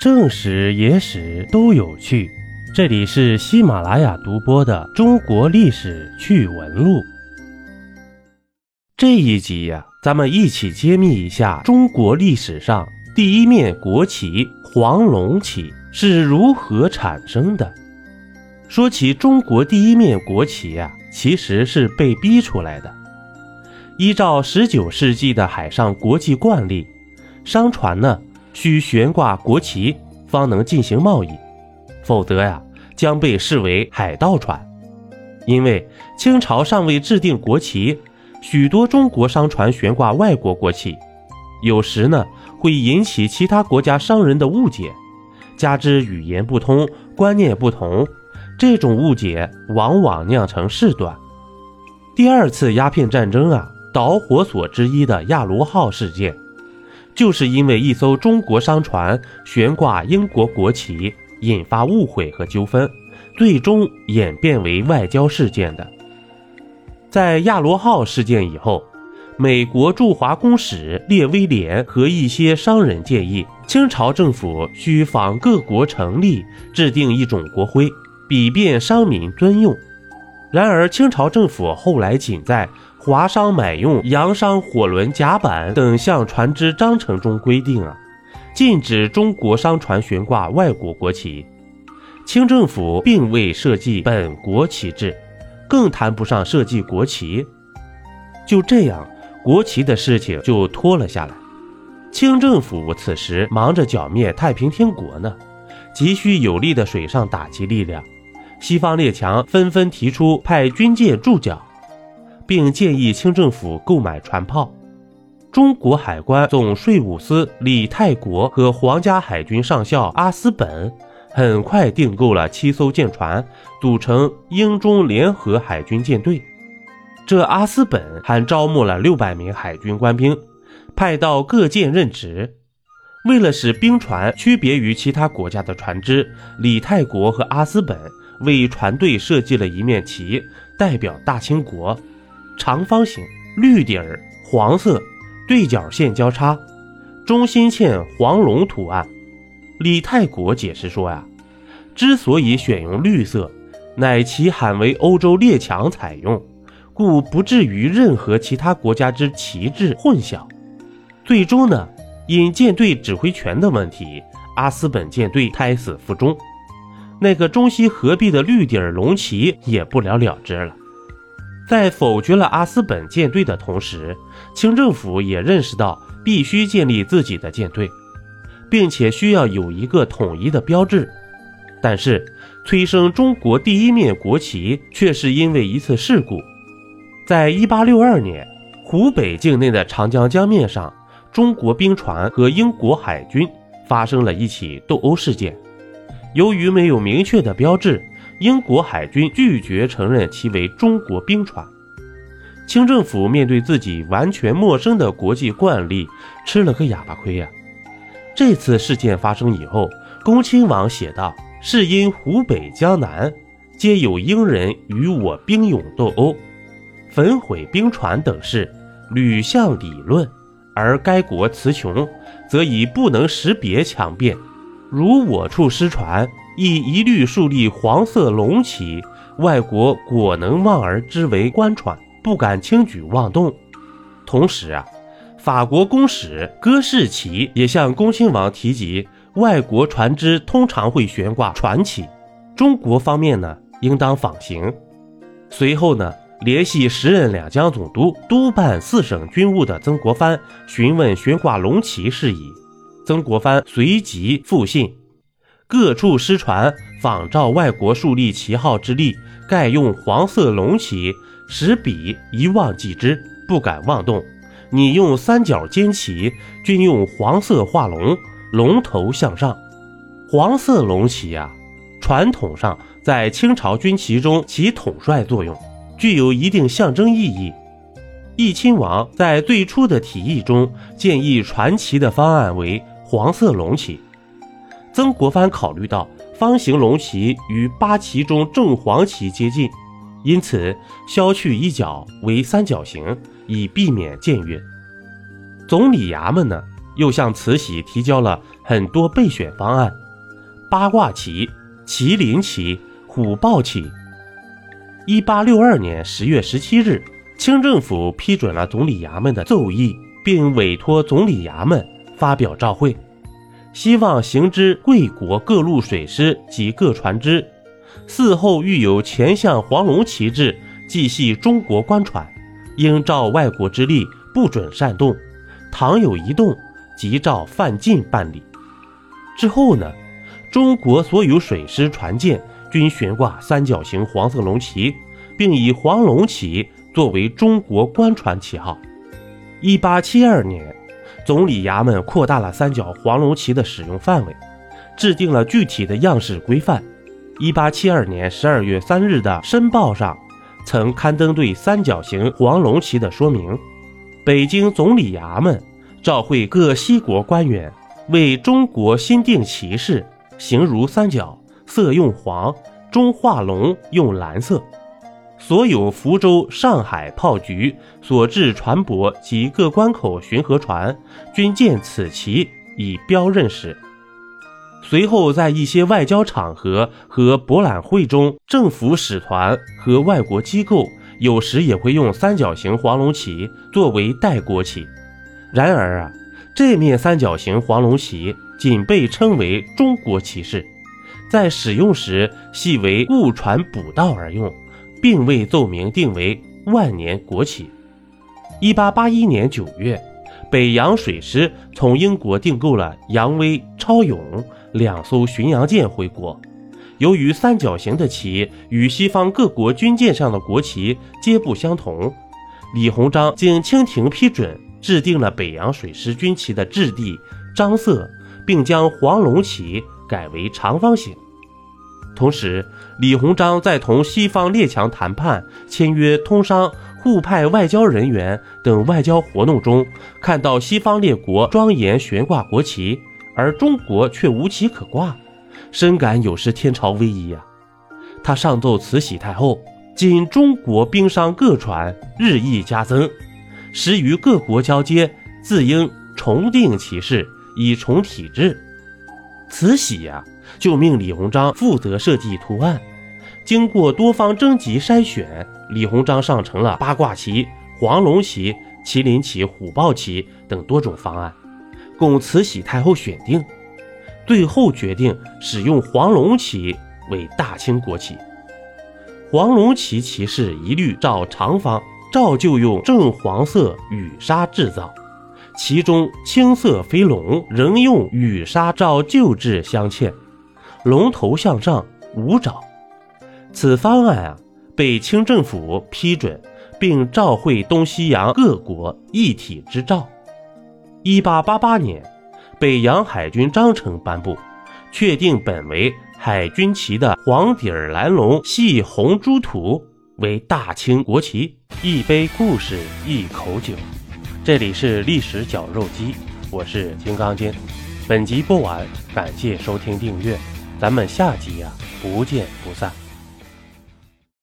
正史、野史都有趣。这里是喜马拉雅独播的《中国历史趣闻录》。这一集呀，咱们一起揭秘一下中国历史上第一面国旗——黄龙旗是如何产生的。说起中国第一面国旗呀，其实是被逼出来的。依照19世纪的海上国际惯例，商船呢需悬挂国旗方能进行贸易，否则呀将被视为海盗船。因为清朝尚未制定国旗，许多中国商船悬挂外国国旗，有时呢会引起其他国家商人的误解，加之语言不通、观念不同，这种误解往往酿成事端。第二次鸦片战争啊。导火索之一的亚罗号事件，就是因为一艘中国商船悬挂英国国旗，引发误会和纠纷，最终演变为外交事件的。在亚罗号事件以后，美国驻华公使列威廉和一些商人建议，清朝政府需仿各国成立，制定一种国徽，以便商民遵用。然而，清朝政府后来仅在华商买用洋商火轮甲板等项船只章程中规定啊，禁止中国商船悬挂外国国旗。清政府并未设计本国旗帜，更谈不上设计国旗。就这样，国旗的事情就拖了下来。清政府此时忙着剿灭太平天国呢，急需有力的水上打击力量。西方列强纷纷提出派军舰驻脚。并建议清政府购买船炮。中国海关总税务司李泰国和皇家海军上校阿斯本很快订购了七艘舰船，组成英中联合海军舰队。这阿斯本还招募了六百名海军官兵，派到各舰任职。为了使兵船区别于其他国家的船只，李泰国和阿斯本为船队设计了一面旗，代表大清国。长方形，绿底儿，黄色，对角线交叉，中心嵌黄龙图案。李泰国解释说呀，之所以选用绿色，乃其罕为欧洲列强采用，故不至于任何其他国家之旗帜混淆。最终呢，因舰队指挥权的问题，阿斯本舰队胎死腹中，那个中西合璧的绿底儿龙旗也不了了之了。在否决了阿斯本舰队的同时，清政府也认识到必须建立自己的舰队，并且需要有一个统一的标志。但是，催生中国第一面国旗却是因为一次事故。在1862年，湖北境内的长江江面上，中国兵船和英国海军发生了一起斗殴事件。由于没有明确的标志。英国海军拒绝承认其为中国兵船，清政府面对自己完全陌生的国际惯例，吃了个哑巴亏呀。这次事件发生以后，恭亲王写道：“是因湖北、江南皆有英人与我兵勇斗殴，焚毁兵船等事，屡向理论，而该国词穷，则以不能识别强辩。如我处失传。”亦一律树立黄色龙旗，外国果能望而知为官船，不敢轻举妄动。同时啊，法国公使戈士奇也向恭亲王提及，外国船只通常会悬挂船旗，中国方面呢应当仿行。随后呢，联系时任两江总督、督办四省军务的曾国藩，询问悬挂龙旗事宜。曾国藩随即复信。各处失传，仿照外国树立旗号之例，盖用黄色龙旗，使彼一望即知，不敢妄动。你用三角尖旗，均用黄色画龙，龙头向上。黄色龙旗呀，传统上在清朝军旗中起统帅作用，具有一定象征意义。义亲王在最初的提议中建议传旗的方案为黄色龙旗。曾国藩考虑到方形龙旗与八旗中正黄旗接近，因此削去一角为三角形，以避免僭越。总理衙门呢又向慈禧提交了很多备选方案：八卦旗、麒麟旗、虎豹旗。一八六二年十月十七日，清政府批准了总理衙门的奏议，并委托总理衙门发表照会，希望行知贵国各路水师及各船只，嗣后遇有前向黄龙旗帜，即系中国官船，应照外国之例，不准擅动。倘有一动，即照犯禁办理。之后呢，中国所有水师船舰。均悬挂三角形黄色龙旗，并以黄龙旗作为中国官船旗号。一八七二年，总理衙门扩大了三角黄龙旗的使用范围，制定了具体的样式规范。一八七二年十二月三日的《申报》上曾刊登对三角形黄龙旗的说明。北京总理衙门召会各西国官员，为中国新定旗式，形如三角。色用黄，中画龙用蓝色。所有福州、上海炮局所制船舶及各关口巡河船，均见此旗以标认识。随后，在一些外交场合和博览会中，政府使团和外国机构有时也会用三角形黄龙旗作为代国旗。然而啊，这面三角形黄龙旗仅被称为中国旗帜。在使用时，系为误传补道而用，并未奏明定为万年国旗。一八八一年九月，北洋水师从英国订购了“扬威”“超勇”两艘巡洋舰回国。由于三角形的旗与西方各国军舰上的国旗皆不相同，李鸿章经清廷批准，制定了北洋水师军旗的质地、张色，并将黄龙旗。改为长方形。同时，李鸿章在同西方列强谈判、签约、通商、互派外交人员等外交活动中，看到西方列国庄严悬挂国旗，而中国却无旗可挂，深感有失天朝威仪呀。他上奏慈禧太后：今中国兵商各船日益加增，时与各国交接，自应重定其事，以重体制。慈禧呀，就命李鸿章负责设计图案。经过多方征集筛选，李鸿章上呈了八卦旗、黄龙旗、麒麟旗、虎豹旗等多种方案，供慈禧太后选定。最后决定使用黄龙旗为大清国旗。黄龙旗旗式一律照长方，照旧用正黄色羽纱制造。其中青色飞龙仍用羽纱罩旧制镶嵌，龙头向上无爪。此方案啊被清政府批准，并召会东西洋各国一体之照。一八八八年，北洋海军章程颁布，确定本为海军旗的黄底儿蓝龙系红珠图为大清国旗。一杯故事，一口酒。这里是历史绞肉机，我是金刚经。本集播完，感谢收听订阅，咱们下集呀不见不散。